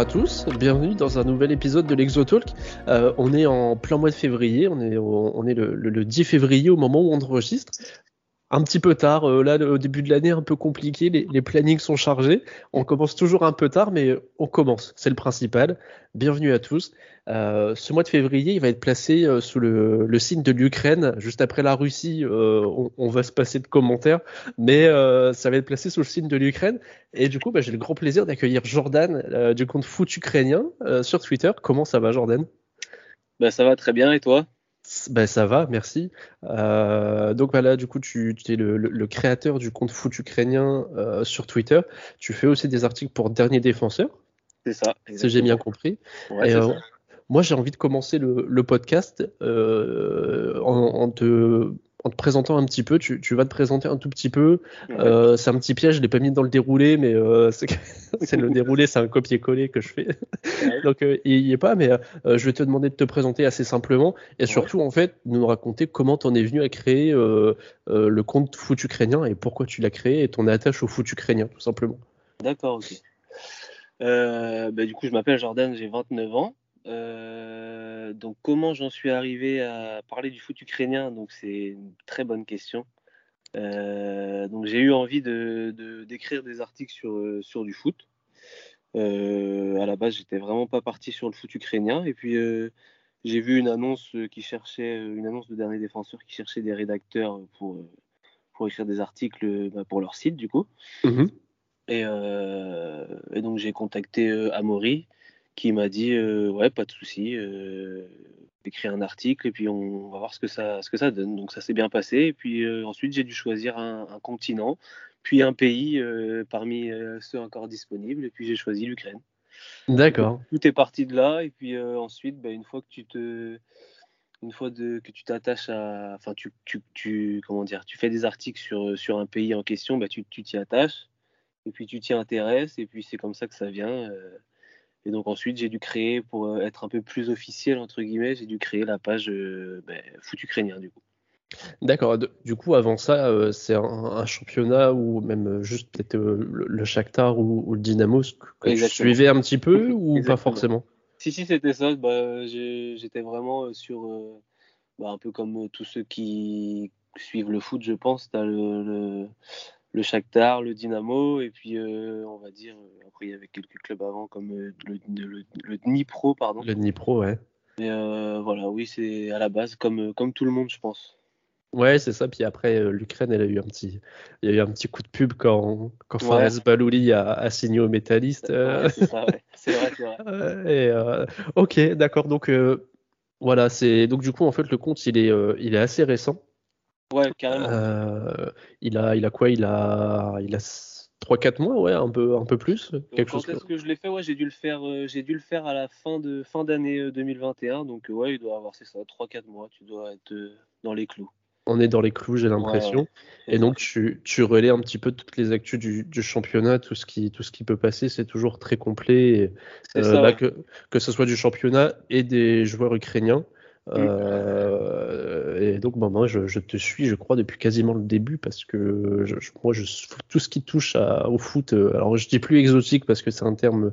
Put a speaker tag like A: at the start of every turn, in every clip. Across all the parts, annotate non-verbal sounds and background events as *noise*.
A: à tous, bienvenue dans un nouvel épisode de l'Exotalk. Euh, on est en plein mois de février, on est, on est le, le 10 février au moment où on enregistre un petit peu tard. Euh, là, au début de l'année, un peu compliqué. Les, plannings sont chargés. On commence toujours un peu tard, mais on commence. C'est le principal. Bienvenue à tous. Euh, ce mois de février, il va être placé euh, sous le, signe de l'Ukraine. Juste après la Russie, on, va se passer de commentaires, mais ça va être placé sous le signe de l'Ukraine. Et du coup, bah, j'ai le grand plaisir d'accueillir Jordan du compte Foot Ukrainien sur Twitter. Comment ça va, Jordan?
B: Bah, Ça va très bien. Et toi?
A: Ben, ça va, merci. Euh, donc voilà, du coup, tu, es le, créateur du compte foot ukrainien euh, sur Twitter. Tu fais aussi des articles pour Dernier Défenseur.
B: C'est ça.
A: Si j'ai bien compris. Euh, moi, j'ai envie de commencer le, podcast en, en, te en te présentant un petit peu, tu, vas te présenter un tout petit peu. Euh, c'est un petit piège, je l'ai pas mis dans le déroulé, mais euh, *laughs* c'est le *laughs* déroulé, c'est un copier-coller que je fais. *laughs* Donc euh, il n'y est pas, mais je vais te demander de te présenter assez simplement et surtout en fait nous raconter comment tu en es venu à créer le compte foot ukrainien et pourquoi tu l'as créé et ton attache au foot ukrainien tout simplement.
B: D'accord, ok. Bah, du coup, je m'appelle Jordan, j'ai 29 ans. Euh, donc comment j'en suis arrivé à parler du foot ukrainien? Donc c'est une très bonne question. Euh, donc j'ai eu envie de, d'écrire des articles sur, euh, sur du foot. à la base, j'étais vraiment pas parti sur le foot ukrainien. Et puis j'ai vu une annonce qui cherchait, une annonce de dernier défenseur qui cherchait des rédacteurs pour, pour écrire des articles bah, pour leur site du coup. Mmh et, et, donc j'ai contacté Amaury qui m'a dit euh, ouais pas de souci euh, écrire un article et puis on va voir ce que ça ce que ça donne. Donc ça s'est bien passé et puis euh, ensuite j'ai dû choisir un, continent puis un pays parmi ceux encore disponibles et puis j'ai choisi l'Ukraine.
A: D'accord.
B: Tout est parti de là et puis ensuite bah, une fois que tu te une fois de, que tu t'attaches à enfin tu, tu, tu, comment dire tu fais des articles sur sur un pays en question bah, tu t'y attaches et puis tu t'y intéresses et puis c'est comme ça que ça vient et donc ensuite, j'ai dû créer, pour euh, être un peu plus officiel, entre guillemets, j'ai dû créer la page euh, ben, foot ukrainien, du coup.
A: D'accord. Du coup, avant ça, euh, c'est un, championnat ou même juste peut-être le, Shakhtar ou, le Dynamo que tu suivais un petit peu *laughs* ou pas forcément?
B: Si, si, c'était ça. Bah, j'étais vraiment sur, bah, un peu comme tous ceux qui suivent le foot, je pense. Tu as le, le Shakhtar, le Dynamo, et puis euh, on va dire, euh, après il y avait quelques clubs avant comme euh, le, le, Dnipro, pardon.
A: Le Dnipro, ouais.
B: Et voilà, oui, c'est à la base comme, comme tout le monde, je pense.
A: Ouais, c'est ça. Puis après, l'Ukraine, elle a eu un petit, il y a eu un petit coup de pub quand, quand Fares Balouli a, signé au Métalliste.
B: c'est ça, ouais. C'est vrai, c'est vrai. *laughs*
A: Et, ok, d'accord. Donc voilà, c'est donc du coup en fait le compte, il est, il est assez récent.
B: Ouais, carrément. Euh,
A: il a, il a quoi? Il a, il a 3-4 mois, ouais, un peu, un peu plus.
B: Quelque Quand est-ce que... je l'ai fait? Ouais, j'ai dû le faire, euh, j'ai dû le faire à la fin de fin d'année 2021. Euh, donc ouais, il doit avoir c'est ça, 3-4 mois. Tu dois être dans les clous.
A: On est dans les clous, j'ai l'impression. Et donc tu, tu relais un petit peu toutes les actus du, du championnat, tout ce qui, tout ce qui peut passer, c'est toujours très complet. Bah, que, que ce soit du championnat et des joueurs ukrainiens. Euh, et donc, bah, moi, je, te suis, je crois, depuis quasiment le début parce que je, moi, je, tout ce qui touche au foot, euh, alors je dis plus exotique parce que c'est un terme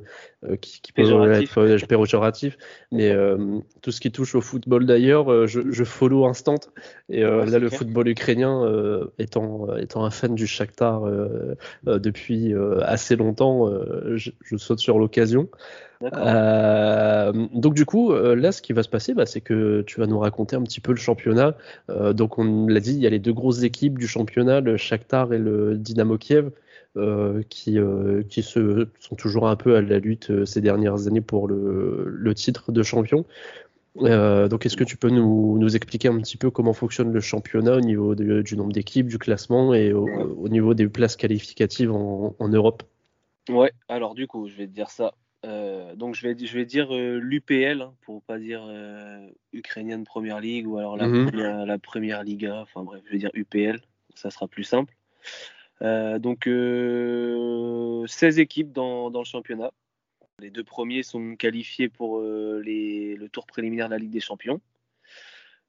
A: qui, qui, peut être péjoratif, mais tout ce qui touche au football d'ailleurs, je, follow instant. Et là, le football ukrainien, étant, étant un fan du Shakhtar depuis assez longtemps, je, saute sur l'occasion. Euh, donc du coup, euh, là, ce qui va se passer, bah, c'est que tu vas nous raconter un petit peu le championnat. Euh, donc on l'a dit, il y a les deux grosses équipes du championnat, le Shakhtar et le Dynamo Kiev, qui, qui se, sont toujours un peu à la lutte ces dernières années pour le, le titre de champion. donc est-ce que tu peux nous, nous, expliquer un petit peu comment fonctionne le championnat au niveau du nombre d'équipes, du classement et au, au, niveau des places qualificatives en, en Europe?
B: Ouais, alors du coup, je vais te dire ça. Euh, donc je vais, je vais dire euh, l'UPL hein, pour pas dire euh, ukrainienne première ligue ou alors la, mhm. la première liga. Enfin bref, je vais dire UPL, ça sera plus simple. Donc 16 équipes dans, dans, le championnat. Les deux premiers sont qualifiés pour les, le tour préliminaire de la Ligue des Champions.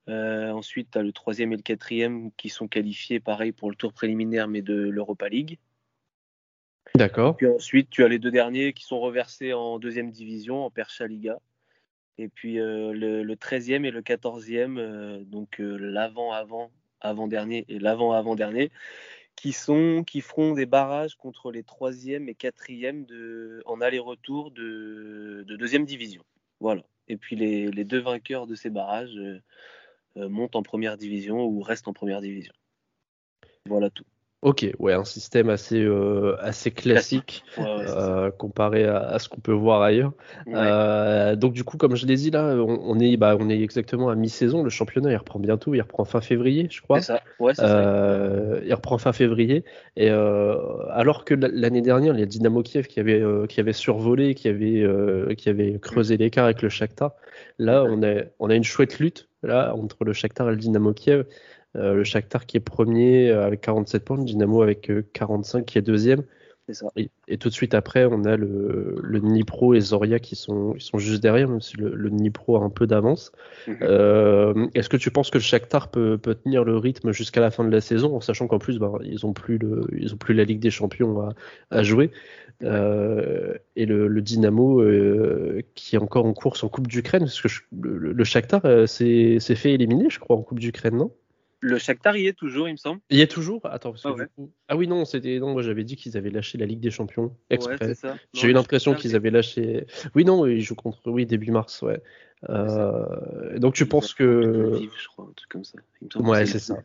B: ensuite, tu as le troisième et le quatrième qui sont qualifiés pareil pour le tour préliminaire mais de l'Europa League.
A: D'accord.
B: Puis ensuite, tu as les deux derniers qui sont reversés en deuxième division, en Percha Liga. Et puis le, le, 13e et le 14e, donc l'avant-avant, avant-dernier et l'avant-avant-dernier, qui sont qui feront des barrages contre les troisième et quatrième de, en aller-retour de, de, deuxième division. Voilà. Et puis les, les deux vainqueurs de ces barrages euh, euh, montent en première division ou restent en première division. Voilà tout.
A: Ok, ouais, un système assez, euh, assez classique, euh, comparé à, ce qu'on peut voir ailleurs. Euh, donc du coup, comme je l'ai dit là, on, est, bah, on est exactement à mi-saison. Le championnat, il reprend bientôt. Il reprend fin février, je crois.
B: C'est ça. Ouais, ça.
A: Il reprend fin février. Et alors que l'année dernière, il y a Dynamo Kiev qui avait, qui avait survolé, qui avait, qui avait creusé mm. l'écart avec le Shakhtar. Là, on a, on a une chouette lutte là entre le Shakhtar et le Dynamo Kiev. Euh, le Shakhtar qui est premier euh, avec 47 points, le Dynamo avec 45 euh, qui est deuxième.
B: Ça.
A: Et, tout de suite après, on a le, le Dnipro et Zoria qui sont, ils sont juste derrière, même si le, le Dnipro a un peu d'avance. Mhm. Est-ce que tu penses que le Shakhtar peut, peut tenir le rythme jusqu'à la fin de la saison, en sachant qu'en plus, bah, ils n'ont plus, le, ils ont plus la Ligue des Champions à, à jouer? Euh, et le, le Dynamo qui est encore en course en Coupe d'Ukraine, parce que le, le, Shakhtar s'est fait éliminer, je crois, en Coupe d'Ukraine, non?
B: Le Shakhtar y est toujours, il me semble.
A: Il y est toujours? Attends, parce que ah, ah oui, non, c'était non, moi j'avais dit qu'ils avaient lâché la Ligue des Champions exprès. J'ai eu l'impression qu'ils avaient lâché. Oui, non, ils jouent contre. Oui, début mars, ouais. Euh... Donc tu penses que.
B: Vive, je crois, un truc comme ça.
A: ouais, c'est ça.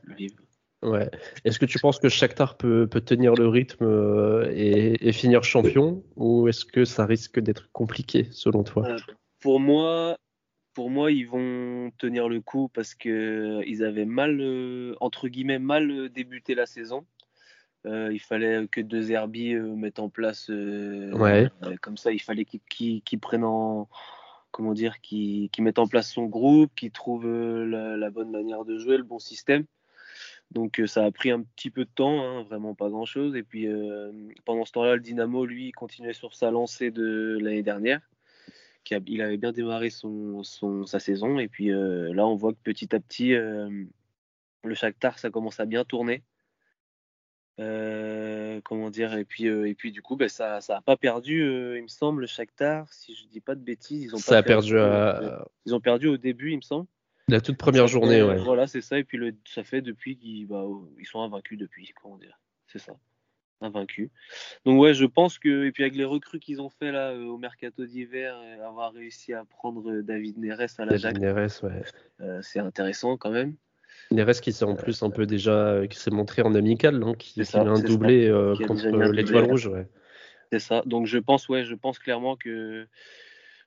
A: Ouais. Est-ce que tu penses que Shakhtar peut, peut tenir le rythme euh, et, et, finir champion ou est-ce que ça risque d'être compliqué selon toi? Euh,
B: Pour moi, pour moi, ils vont tenir le coup parce que ils avaient mal, euh, entre guillemets, mal euh, débuté la saison. Euh, il fallait que deux Zerbi mettent en place.
A: ouais.
B: comme ça, il fallait qu'ils prennent en, comment dire, qu'ils mettent en place son groupe, qu'ils trouvent la, bonne manière de jouer, le bon système. Donc ça a pris un petit peu de temps, hein, vraiment pas grand-chose. Et puis pendant ce temps-là, le Dynamo, lui, continuait sur sa lancée de l'année dernière il avait bien démarré son, sa saison. Et puis euh, là, on voit que petit à petit, euh, le Shakhtar, ça commence à bien tourner. Euh, comment dire et puis et puis du coup ben, ça ça a pas perdu il me semble le Shakhtar si je dis pas de bêtises. Ils ont
A: ça
B: perdu,
A: a
B: perdu ils ont perdu au début il me semble.
A: La toute première journée ouais.
B: voilà c'est ça. Et puis le, ça fait depuis qu'ils bah, ils sont invaincus depuis comment dire. C'est ça invaincu. Donc ouais, je pense que et puis avec les recrues qu'ils ont fait là euh, au mercato d'hiver, euh, avoir réussi à prendre euh, David Neres à la
A: David Neres, ouais.
B: c'est intéressant quand même.
A: Neres qui s'est en plus un peu déjà qui s'est montré en amical, hein, qui, a un doublé contre l'étoile rouge, ouais.
B: C'est ça. Donc je pense ouais, je pense clairement que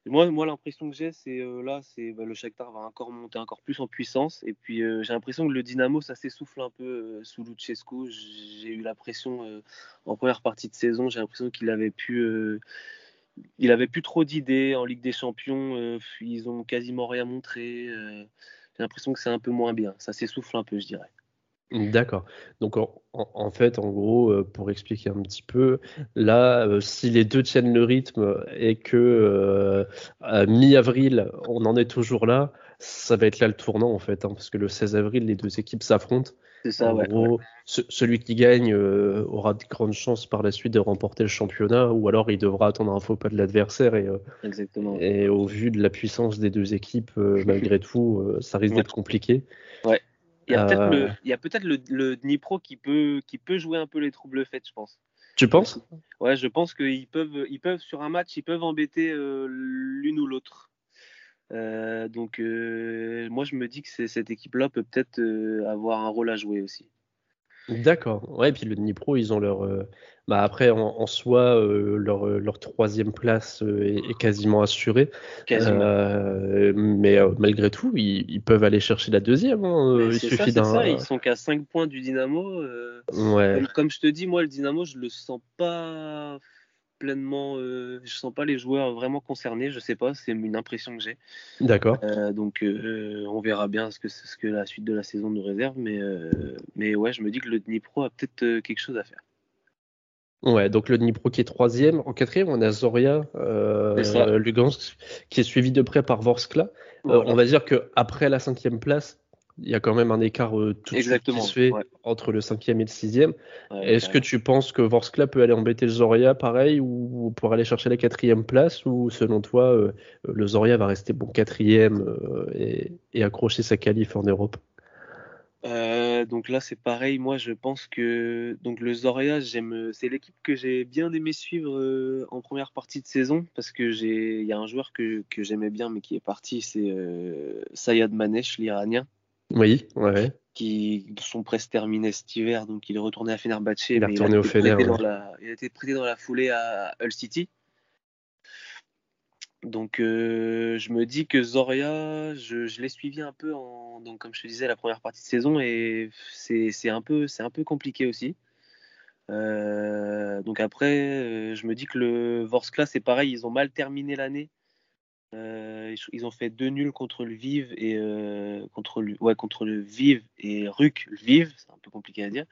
B: moi, moi l'impression que j'ai, c'est euh, là, c'est bah, le Shakhtar va encore monter encore plus en puissance. Et puis euh, j'ai l'impression que le Dynamo, ça s'essouffle un peu euh, sous Luchescu. J'ai eu l'impression en première partie de saison, j'ai l'impression qu'il avait pu, il avait plus trop d'idées en Ligue des Champions. ils ont quasiment rien montré. j'ai l'impression que c'est un peu moins bien. Ça s'essouffle un peu, je dirais.
A: D'accord. Donc en, fait, en gros, euh, pour expliquer un petit peu, là, euh, si les deux tiennent le rythme et que euh, à mi-avril, on en est toujours là, ça va être là le tournant en fait, hein, parce que le 16 avril, les deux équipes s'affrontent.
B: C'est ça,
A: en gros, celui qui gagne aura de grandes chances par la suite de remporter le championnat, ou alors il devra attendre un faux pas de l'adversaire. Et,
B: Exactement.
A: et au vu de la puissance des deux équipes, malgré *laughs* tout, ça risque d'être compliqué.
B: Ouais. Il y a peut-être le, euh. peut le, le, Dnipro qui peut, qui peut jouer un peu les troubles faits, je pense.
A: Tu penses?
B: Ouais, je pense qu'ils peuvent, ils peuvent, sur un match, ils peuvent embêter euh, l'une ou l'autre. Euh, donc, moi, je me dis que cette équipe-là peut peut-être avoir un rôle à jouer aussi.
A: D'accord. Ouais, et puis le Dnipro, ils ont leur. Euh, bah après, en, soi, euh, leur, euh, leur troisième place est, quasiment assurée. mais malgré tout, ils, peuvent aller chercher la deuxième. Hein,
B: il suffit d'un. Ils sont qu'à 5 points du Dynamo.
A: ouais.
B: Comme, comme, je te dis, moi, le Dynamo, je le sens pas pleinement. Euh, je sens pas les joueurs vraiment concernés. Je sais pas, c'est une impression que j'ai.
A: D'accord.
B: Euh, donc euh, on verra bien ce que ce que la suite de la saison nous réserve, mais mais ouais, je me dis que le Dnipro a peut-être quelque chose à faire.
A: Ouais, donc le Dnipro qui est troisième. En quatrième, on a Zoria Lugansk qui est suivi de près par Vorskla. on va dire que après la cinquième place, il y a quand même un écart euh, tout
B: Exactement,
A: qui se fait entre le cinquième et le sixième. Est-ce que tu penses que Vorskla peut aller embêter le Zoria pareil ou pour aller chercher la quatrième place ou selon toi euh, le Zoria va rester bon quatrième et, et, accrocher sa qualif en Europe?
B: Donc là, c'est pareil. Moi, je pense que donc le Zoria, j'aime, c'est l'équipe que j'ai bien aimé suivre en première partie de saison parce que j'ai, il y a un joueur que, que j'aimais bien mais qui est parti, c'est Sayad Manesh, l'Iranien.
A: Oui, ouais.
B: Qui son presse terminé cet hiver, donc il est retourné à Fenerbahçe.
A: Il est retourné au Fener.
B: il a été prêté dans la foulée à Hull City. Donc euh, je me dis que Zoria, je, l'ai suivi un peu en, donc comme je te disais la première partie de saison et c'est un peu c'est un peu compliqué aussi. Euh, donc après, euh, je me dis que le Vorskla c'est pareil, ils ont mal terminé l'année euh, ils ont fait deux nuls contre le Vive et euh, contre le ouais contre le Vive et Ruc le Vive, c'est un peu compliqué à dire.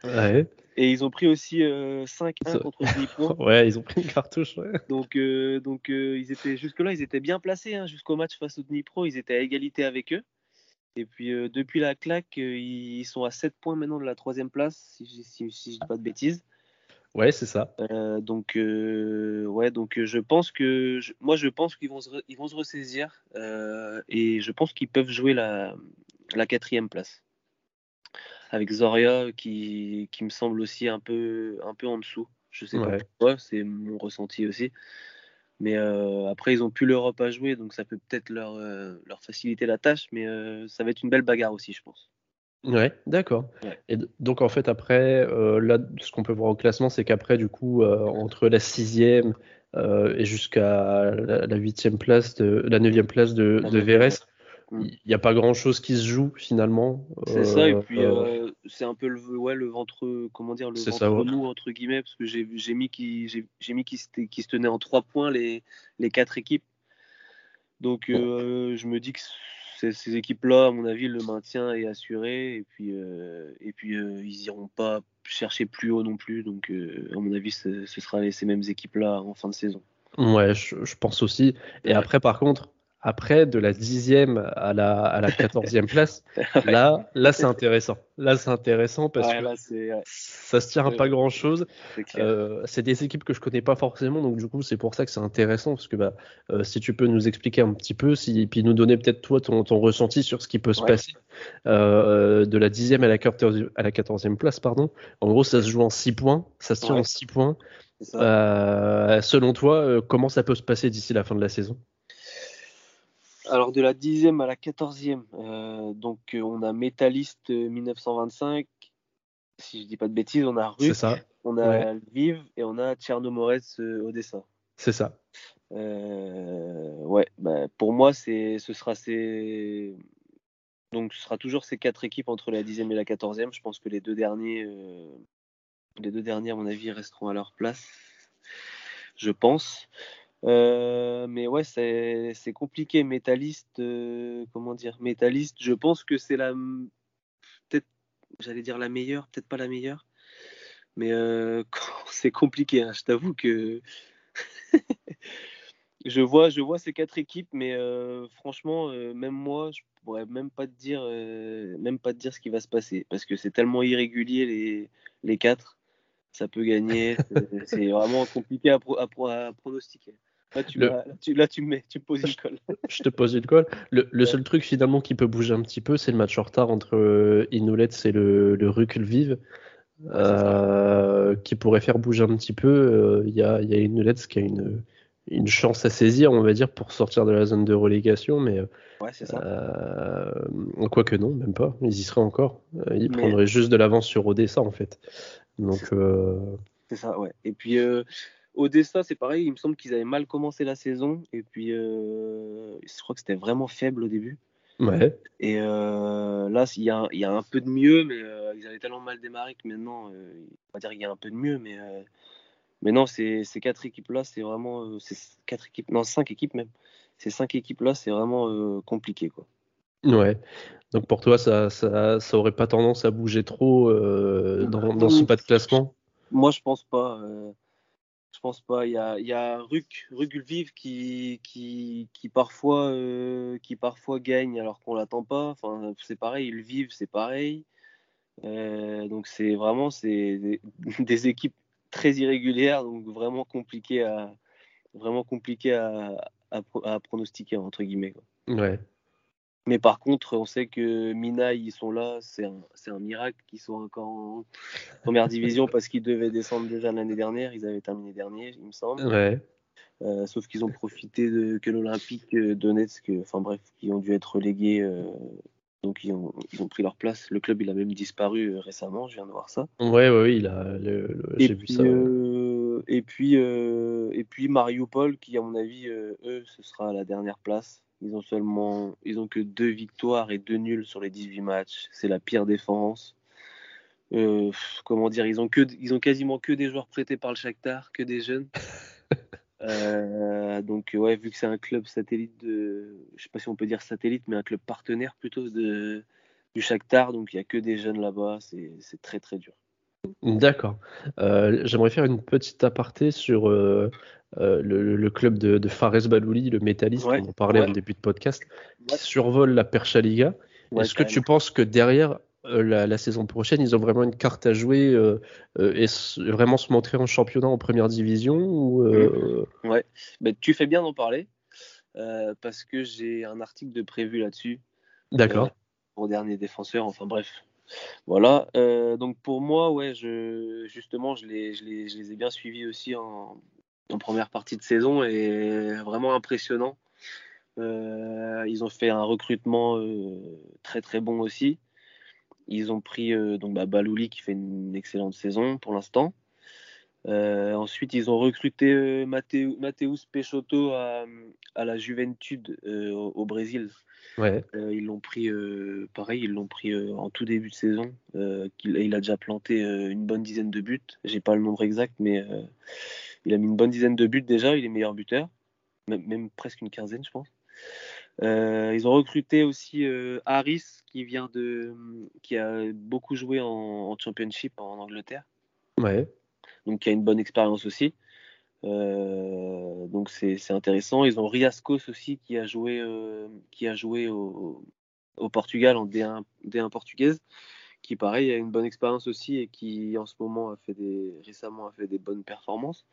B: Et ils ont pris aussi 5-1 euh, contre le Dnipro. *laughs*
A: ouais, ils ont pris une cartouche.
B: Donc donc ils étaient jusque là ils étaient bien placés hein, jusqu'au match face au Dnipro, ils étaient à égalité avec eux. Et puis depuis la claque, ils sont à 7 points maintenant de la troisième place, si, si, si je dis pas de bêtises.
A: Ouais, c'est ça.
B: Euh, donc, euh, ouais, donc euh, je pense que moi, je pense qu'ils vont se, ils vont se ressaisir et je pense qu'ils peuvent jouer la, la quatrième place avec Zoria qui, qui, me semble aussi un peu, un peu en dessous. Je sais pas pourquoi, c'est mon ressenti aussi. Mais après, ils ont plus l'Europe à jouer, donc ça peut peut-être leur, leur faciliter la tâche, mais ça va être une belle bagarre aussi, je pense.
A: Ouais, d'accord. Et donc en fait après, euh, là, ce qu'on peut voir au classement, c'est qu'après du coup, euh, entre la sixième euh, et jusqu'à la huitième place, de, la neuvième place de, de Vérès, il n'y a pas grand chose qui se joue finalement.
B: C'est ça, et puis c'est un peu le, ouais, le ventre, comment dire, le ventre mou entre guillemets, parce que j'ai mis qui j'ai mis qui, qui se tenait en trois points les, les quatre équipes. Donc je me dis que ces, équipes-là, à mon avis, le maintien est assuré. Et puis, euh, et puis euh, ils n'iront pas chercher plus haut non plus. Donc, euh, à mon avis, ce, sera ces mêmes équipes-là en fin de saison.
A: Ouais, je, pense aussi. Et après, par contre, après, de la dixième à la, à la quatorzième place, *laughs* là, là c'est intéressant. Là, c'est intéressant parce que ça se tient à pas grand chose. Euh, c'est des équipes que je connais pas forcément, donc du coup, c'est pour ça que c'est intéressant parce que bah, euh, si tu peux nous expliquer un petit peu, si, puis nous donner peut-être toi ton, ton, ressenti sur ce qui peut se passer euh, de la dixième à la à la quatorzième place, pardon. En gros, ça se joue en six points, ça se tient en six points. selon toi, comment ça peut se passer d'ici la fin de la saison?
B: Alors de la dixième à la quatorzième, euh, donc euh, on a Métalliste 1925, euh, si je dis pas de bêtises, on a Ruc, on a Vive et on a Tchernomorets Odessa.
A: C'est ça.
B: ouais, bah, pour moi c'est, ce sera ces, donc ce sera toujours ces quatre équipes entre la dixième et la quatorzième. Je pense que les deux derniers, les deux derniers à mon avis resteront à leur place. Je pense. Euh, mais ouais, c'est compliqué. Métalliste, euh, comment dire Métalliste, je pense que c'est la. Peut-être, j'allais dire la meilleure, peut-être pas la meilleure. Mais euh, *laughs* c'est compliqué. Hein. Je t'avoue que. *laughs* je, vois, je vois ces quatre équipes, mais franchement, même moi, je pourrais même pas te dire, même pas te dire ce qui va se passer. Parce que c'est tellement irrégulier les, les quatre. Ça peut gagner. *laughs* c'est vraiment compliqué à, à pronostiquer. Là, tu, me mets, tu poses une colle. *laughs*
A: je te pose une colle. Le, seul truc finalement qui peut bouger un petit peu, c'est le match en retard entre euh, Inoulet et le, le Vive. Euh, qui pourrait faire bouger un petit peu. Euh, il y, a, y a qui a une, une chance à saisir, on va dire, pour sortir de la zone de relégation, mais
B: ouais, c'est ça.
A: quoique non, même pas, ils y seraient encore. Ils prendraient juste de l'avance sur Odessa en fait. Donc
B: c'est ça, ouais. Et puis Odessa, c'est pareil, il me semble qu'ils avaient mal commencé la saison. Et puis, euh, je crois que c'était vraiment faible au début.
A: Ouais.
B: Et euh, là, il y, a, y, a, un peu de mieux, mais euh, ils avaient tellement mal démarré que maintenant, on va dire qu'il y a un peu de mieux, mais, mais non, ces, ces quatre équipes-là, c'est vraiment. ces quatre équipes, non, cinq équipes même. Ces cinq équipes-là, c'est vraiment compliqué, quoi.
A: Ouais. Donc pour toi, ça, ça, ça, aurait pas tendance à bouger trop dans, dans ce pas de classement?
B: Moi, je pense pas. Je pense pas. Il y a, il y a euh, qui parfois gagne alors qu'on l'attend pas. Enfin, c'est pareil. Ils vivent, c'est pareil. Euh, donc c'est vraiment *laughs* des, équipes très irrégulières, donc vraiment compliqué à, pronostiquer entre guillemets.
A: Ouais.
B: Mais par contre, on sait que Mina, ils sont là, c'est un, un, miracle qu'ils soient encore en première division parce qu'ils devaient descendre déjà l'année dernière. Ils avaient terminé dernier, il me semble.
A: Ouais.
B: Euh, sauf qu'ils ont profité de, que l'Olympique Donetsk, enfin bref, qui ont dû être relégués. Euh, donc ils ont, ils ont, pris leur place. Le club, il a même disparu euh, récemment, je viens de voir ça.
A: Ouais, ouais, il a. J'ai vu ça.
B: et puis, et puis Mariupol, qui à mon avis, eux, ce sera la dernière place. Ils ont seulement, ils ont que deux victoires et deux nuls sur les 18 matchs. C'est la pire défense. Euh, comment dire, ils ont que, ils ont quasiment que des joueurs prêtés par le Shakhtar, que des jeunes. *laughs* Euh, donc ouais, vu que c'est un club satellite de, je sais pas si on peut dire satellite, mais un club partenaire plutôt de du Shakhtar, donc il y a que des jeunes là-bas, c'est très très dur.
A: D'accord. Euh, j'aimerais faire une petite aparté sur euh, euh, le, club de, Fares Balouli, le métalliste, on en parlait en début de podcast, qui survole la Percha Liga. Est-ce que tu penses que derrière la, saison prochaine, ils ont vraiment une carte à jouer et vraiment se montrer en championnat en première division ou,
B: mmh. Ouais, bah, tu fais bien d'en parler parce que j'ai un article de prévu là-dessus.
A: D'accord.
B: pour dernier défenseur, enfin bref, voilà, euh, donc pour moi, justement, je les, ai bien suivis aussi en, en, première partie de saison et vraiment impressionnant. Euh, ils ont fait un recrutement euh, très très bon aussi. Ils ont pris donc bah, Balouli qui fait une excellente saison pour l'instant. Ensuite, ils ont recruté Mateus Peixoto à, à, la Juventude au, au, Brésil.
A: Ouais.
B: Euh, ils l'ont pris, euh, pareil, ils l'ont pris euh, en tout début de saison. Il, il, a déjà planté une bonne dizaine de buts. J'ai pas le nombre exact, mais il a mis une bonne dizaine de buts déjà. Il est meilleur buteur, même, presque une quinzaine, je pense. ils ont recruté aussi Harris, qui vient de, qui a beaucoup joué en, en Championship en Angleterre.
A: Ouais.
B: Donc qui a une bonne expérience aussi. Euh, donc c'est intéressant. Ils ont Riascos aussi qui a joué, euh, qui a joué au, Portugal en D1, D1 portugaise, qui pareil a une bonne expérience aussi et qui en ce moment a fait des récemment a fait des bonnes performances.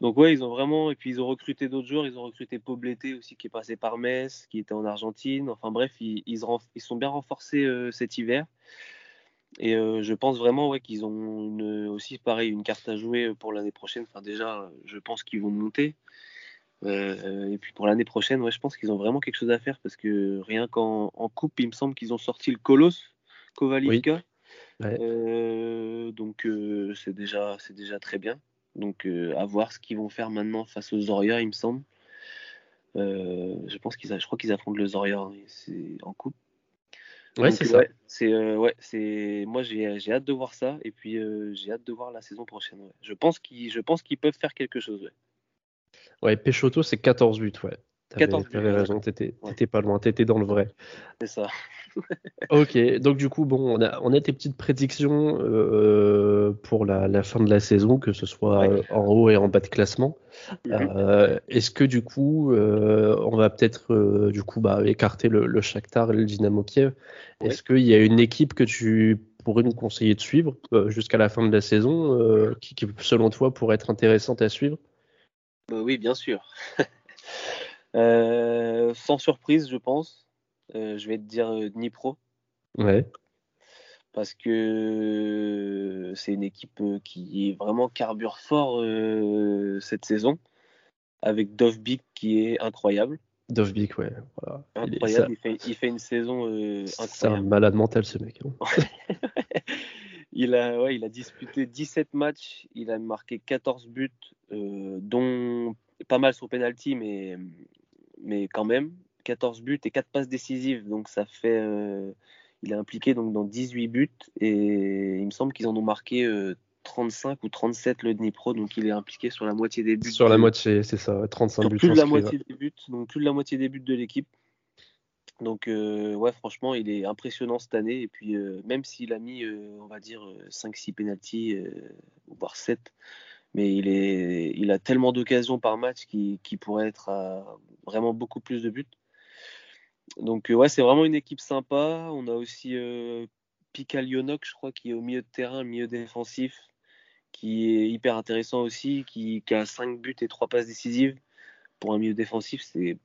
B: Donc ouais, ils ont vraiment et puis ils ont recruté d'autres joueurs. Ils ont recruté Pobleté aussi qui est passé par Metz, qui était en Argentine. Enfin bref, ils, ils, ils sont bien renforcés euh, cet hiver. Et euh, je pense vraiment ouais, qu'ils ont une, aussi pareil une carte à jouer pour l'année prochaine. Enfin déjà, je pense qu'ils vont monter. Euh, et puis pour l'année prochaine, ouais, je pense qu'ils ont vraiment quelque chose à faire parce que rien qu'en coupe, il me semble qu'ils ont sorti le Colosse, Kovalivka. Euh, donc c'est déjà déjà très bien. Donc à voir ce qu'ils vont faire maintenant face aux Zoria, il me semble. je pense qu'ils je crois qu'ils affrontent le Zoria hein, en coupe.
A: Ouais, c'est ça.
B: c'est euh, ouais, c'est moi j'ai hâte de voir ça et puis euh, j'ai hâte de voir la saison prochaine. Je pense qu'ils je pense qu'ils peuvent faire quelque chose. Ouais,
A: ouais Peixoto c'est 14 buts, ouais. T'avais raison, t'étais ouais. pas loin, t'étais dans le vrai.
B: C'est ça. *laughs*
A: ok, donc du coup, bon, on a, on a tes petites prédictions euh, pour la, la, fin de la saison, que ce soit en haut et en bas de classement. Mhm. Euh, Est-ce que du coup, euh, on va peut-être du coup bah, écarter le, le Shakhtar et le Dynamo Kiev? Est-ce qu'il y a une équipe que tu pourrais nous conseiller de suivre jusqu'à la fin de la saison, qui, qui, selon toi pourrait être intéressante à suivre?
B: Bah Oui, bien sûr. *laughs* Euh, sans surprise, je pense. Euh, je vais te dire euh, Dnipro.
A: Ouais.
B: Parce que c'est une équipe qui est vraiment carbure fort cette saison. Avec Dovbik qui est incroyable.
A: Dovbik, ouais.
B: Incroyable. Il, fait, une saison incroyable.
A: C'est un malade mental, ce mec. Hein. *laughs*
B: il, a, ouais, il a disputé 17 matchs. Il a marqué 14 buts, dont pas mal sur penalty, mais mais quand même, 14 buts et 4 passes décisives. Donc ça fait. Euh, il est impliqué donc dans 18 buts et il me semble qu'ils en ont marqué 35 euh, ou 37 le Dnipro. Donc il est impliqué sur la moitié des buts.
A: Sur la moitié, c'est ça, 35 buts.
B: Plus de la moitié des buts, donc plus de la moitié des buts de l'équipe. Donc euh, ouais, franchement, il est impressionnant cette année. Et puis même s'il a mis, on va dire, 5-6 pénalties, voire 7, mais il, est, il a tellement d'occasions par match qu'il pourrait être à vraiment beaucoup plus de buts. Donc ouais, c'est vraiment une équipe sympa. On a aussi euh, Pika je crois, qui est au milieu de terrain, milieu défensif, qui est hyper intéressant aussi, qui, a 5 buts et 3 passes décisives. Pour un milieu défensif, c'est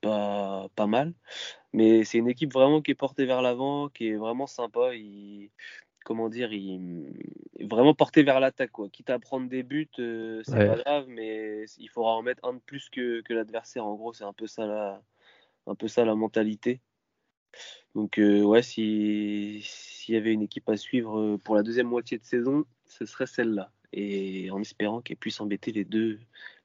B: pas, pas mal. Mais c'est une équipe vraiment qui est portée vers l'avant, qui est vraiment sympa. Comment dire, il est vraiment porté vers l'attaque. Quoi. Quitte à prendre des buts, euh, c'est pas grave, mais il faudra en mettre un de plus que, que l'adversaire. En gros, c'est un peu ça la, un peu ça la mentalité. Donc euh, ouais, s'il y avait une équipe à suivre euh, pour la deuxième moitié de saison, ce serait celle-là. Et en espérant qu'elle puisse embêter les deux,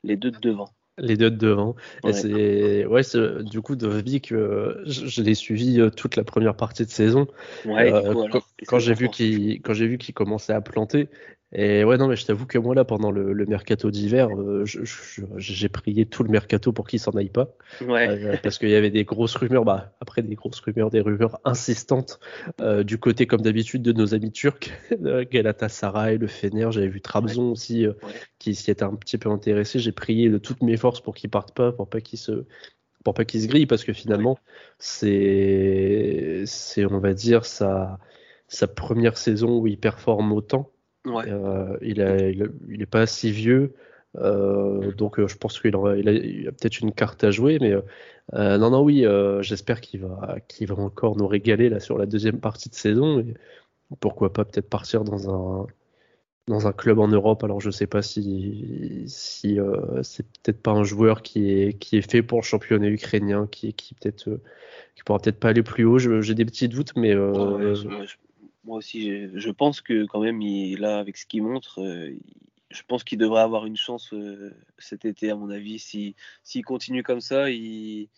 B: les deux de devant.
A: Les deux de devant. Ouais. c'est ouais, du coup de que je, l'ai suivi euh, toute la première partie de saison. Ouais, quand, j'ai vu qu'il quand j'ai vu qu'il commençait à planter, et ouais, non, mais je t'avoue que moi, là, pendant le, mercato d'hiver, euh, j'ai prié tout le mercato pour qu'il s'en aille pas. Ouais. Euh, parce qu'il y avait des grosses rumeurs, bah, après des grosses rumeurs, des rumeurs insistantes euh, du côté, comme d'habitude, de nos amis turcs, *laughs* Galatasaray, le Fener, j'avais vu Trabzon aussi, qui s'y était un petit peu intéressé. J'ai prié de toutes mes forces pour qu'il parte pas, pour pas qu'il se pour pas qu'il se grille, parce que finalement, c'est, c'est, on va dire, sa, sa première saison où il performe autant. Euh, il, n'est pas si vieux, euh, donc euh, je pense qu'il a, il a, peut-être une carte à jouer, mais non, non, oui, j'espère qu'il va, qu'il va encore nous régaler là sur la deuxième partie de saison. Et pourquoi pas peut-être partir dans un, dans un club en Europe. Alors je sais pas si, si c'est peut-être pas un joueur qui est, qui est fait pour le championnat ukrainien, qui, qui peut-être qui pourra peut-être pas aller plus haut. J'ai des petits doutes, mais
B: moi aussi, je pense que quand même, il, là, avec ce qu'il montre, euh, je pense qu'il devrait avoir une chance euh, cet été, à mon avis. S'il si, continue comme ça, il,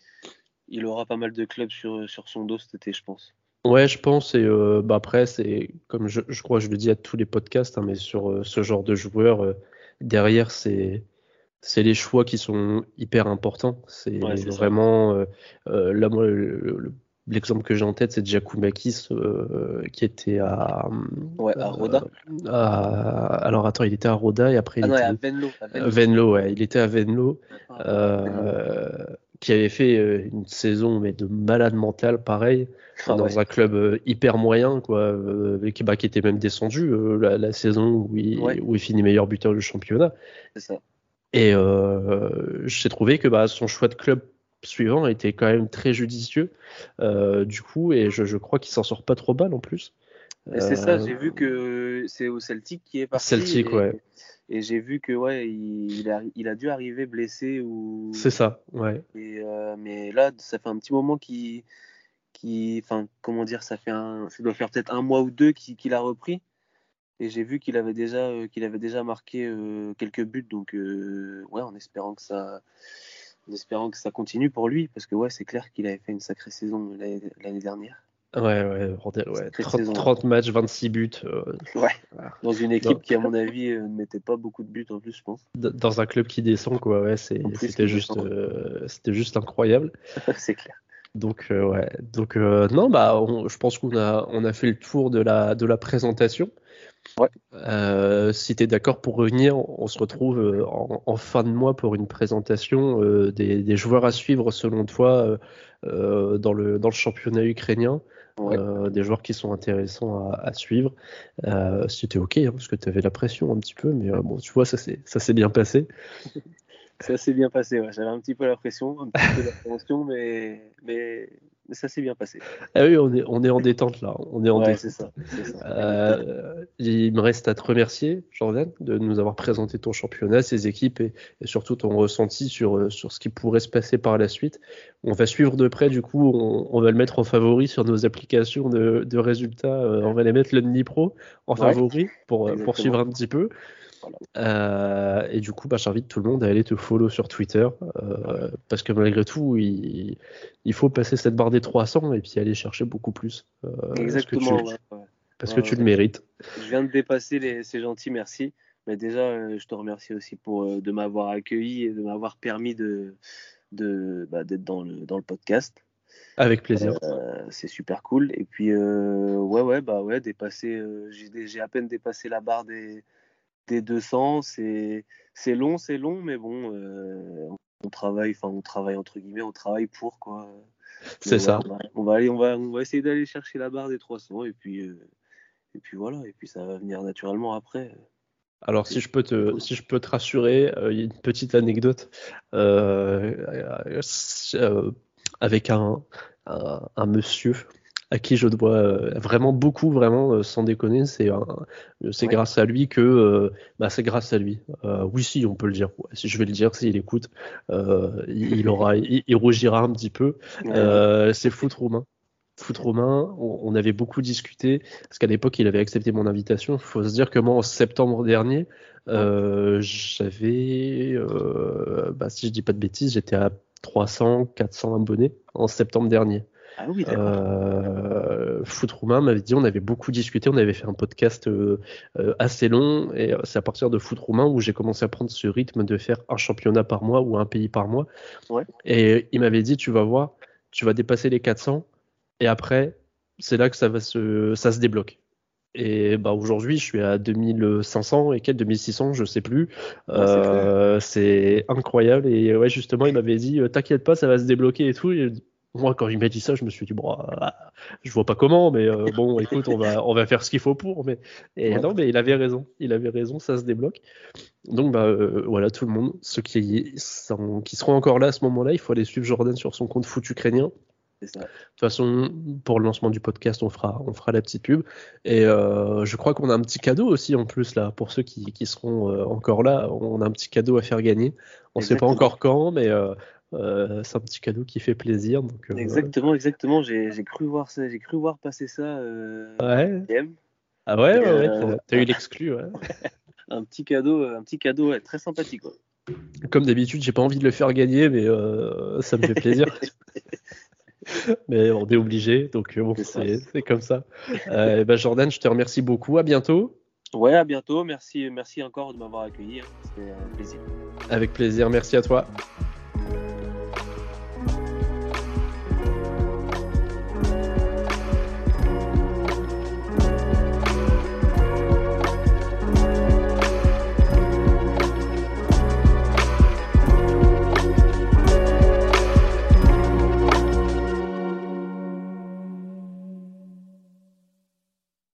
B: il, aura pas mal de clubs sur, sur son dos cet été, je pense.
A: Ouais, je pense. Et euh, bah après, c'est comme je, je, crois, je le dis à tous les podcasts, hein, mais sur ce genre de joueurs, derrière, c'est c'est les choix qui sont hyper importants. C'est vraiment là, moi, le, L'exemple que j'ai en tête, c'est Giacomakis euh, qui était à.
B: Ouais, à Roda.
A: Euh, alors attends, il était à Roda et après.
B: Ah
A: il
B: non,
A: était...
B: à Venlo.
A: À Venlo. ouais. Il était à Venlo. Euh, qui avait fait une saison mais de malade mental, pareil, ah dans un club hyper moyen, quoi, qui, bah, qui était même descendu la, saison où il, où il finit meilleur buteur du championnat.
B: C'est ça.
A: Et j'ai trouvé que bah, son choix de club suivant était quand même très judicieux euh, du coup et je, crois qu'il s'en sort pas trop mal en plus.
B: C'est ça, j'ai vu que c'est au Celtic qui est parti.
A: Celtic,
B: et,
A: ouais.
B: Et j'ai vu que ouais, il, a, il a dû arriver blessé ou.
A: C'est ça, ouais.
B: Et, euh, mais là, ça fait un petit moment qu'il, qui, enfin, comment dire, ça fait un, ça doit faire peut-être un mois ou deux qu'il a repris. Et j'ai vu qu'il avait déjà, euh, qu'il avait déjà marqué quelques buts, donc ouais, en espérant que ça en espérant que ça continue pour lui, parce que ouais, c'est clair qu'il avait fait une sacrée saison l'année dernière.
A: Ouais, ouais, ouais 30, matchs, 26 buts. Euh,
B: ouais, dans une équipe qui, à mon avis, euh, ne mettait pas beaucoup de buts en plus, je pense.
A: Dans un club qui descend, quoi, ouais, c'était juste, euh, c'était juste incroyable. *laughs*
B: c'est clair.
A: Donc, ouais, donc, non, bah, je pense qu'on a, on a fait le tour de la, de la présentation.
B: Ouais.
A: Euh, si tu es d'accord pour revenir, on se retrouve euh, en, fin de mois pour une présentation euh, des, joueurs à suivre selon toi dans, le, dans le championnat ukrainien. des joueurs qui sont intéressants à, suivre. si tu es OK, hein, parce que tu avais la pression un petit peu, mais bon, tu vois, ça s'est bien passé. *laughs*
B: ça s'est bien passé, ouais. j'avais un petit peu la pression, un petit peu la mais, mais ça s'est bien passé.
A: Ah oui, on est, on est en détente là. On est en
B: ouais, c'est ça.
A: Euh, il me reste à te remercier, Jordan, de nous avoir présenté ton championnat, ses équipes et, surtout ton ressenti sur, euh, sur ce qui pourrait se passer par la suite. On va suivre de près, du coup, on, va le mettre en favori sur nos applications de, de résultats. Euh, on va les mettre le Pro en favori pour, pour suivre un petit peu. Euh, et du coup, bah, j'invite tout le monde à aller te follow sur Twitter euh, parce que malgré tout, il, il, faut passer cette barre des 300 et puis aller chercher beaucoup plus.
B: Euh, Exactement.
A: Parce que tu, le mérites.
B: Je viens de dépasser les. C'est gentil, merci. Mais déjà, je te remercie aussi pour de m'avoir accueilli et de m'avoir permis de de bah, d'être dans le dans le podcast.
A: Avec plaisir.
B: c'est super cool. Et puis ouais ouais bah ouais dépasser. j'ai à peine dépassé la barre des des 200, c'est long, c'est long, mais bon, on travaille, enfin on travaille entre guillemets, on travaille pour quoi.
A: C'est ça.
B: On va, aller, on va, on va essayer d'aller chercher la barre des 300 et puis et puis voilà, et puis ça va venir naturellement après.
A: Alors si je peux te, si je peux te rassurer, il y a une petite anecdote avec un, un, monsieur à qui je dois euh, vraiment beaucoup, vraiment euh, sans déconner. C'est c'est grâce à lui que, euh, bah, c'est grâce à lui. oui, si, on peut le dire. si je vais le dire, s'il écoute, il, aura, il, rougira un petit peu. c'est Foot Romain. Foot Romain, on, avait beaucoup discuté parce qu'à l'époque, il avait accepté mon invitation. Il faut se dire que moi, en septembre dernier, j'avais, bah, si je dis pas de bêtises, j'étais à 300, 400 abonnés en septembre dernier.
B: Ah oui, euh,
A: Foot Roumain m'avait dit, on avait beaucoup discuté, on avait fait un podcast euh, euh, assez long, et c'est à partir de Foot Roumain où j'ai commencé à prendre ce rythme de faire un championnat par mois ou un pays par mois. Et il m'avait dit, tu vas voir, tu vas dépasser les 400, et après, c'est là que ça va se, ça se débloque. Et bah aujourd'hui, je suis à 2500 et quel 2600, je sais plus. c'est incroyable. Et ouais, justement, il m'avait dit, t'inquiète pas, ça va se débloquer et tout. Et moi, quand il m'a dit ça, je me suis dit, bon, ah, je vois pas comment, mais euh, bon, *laughs* écoute, on va, on va faire ce qu'il faut pour. Mais et non, mais il avait raison, il avait raison, ça se débloque. Donc, bah, euh, voilà, tout le monde, ceux qui, qui seront encore là à ce moment-là, il faut aller suivre Jordan sur son compte foot ukrainien. De toute façon, pour le lancement du podcast, on fera, on fera la petite pub. Et euh, je crois qu'on a un petit cadeau aussi en plus là pour ceux qui, qui seront encore là. On a un petit cadeau à faire gagner. On ne sait pas encore quand, mais euh, c'est un petit cadeau qui fait plaisir. Donc,
B: euh, exactement, exactement. J'ai cru voir ça, j'ai cru voir passer ça. Euh,
A: ouais. Ah ouais, ouais, ouais t'as eu *laughs* l'exclu, ouais. *laughs*
B: un petit cadeau, un petit cadeau très sympathique.
A: Comme d'habitude, j'ai pas envie de le faire gagner, mais ça me fait plaisir. *laughs* mais on est obligé, donc bon, c'est comme ça. Ben Jordan, je te remercie beaucoup. À bientôt.
B: Ouais, à bientôt. Merci, merci encore de m'avoir accueilli. Hein. C'était un plaisir.
A: Avec plaisir. Merci à toi.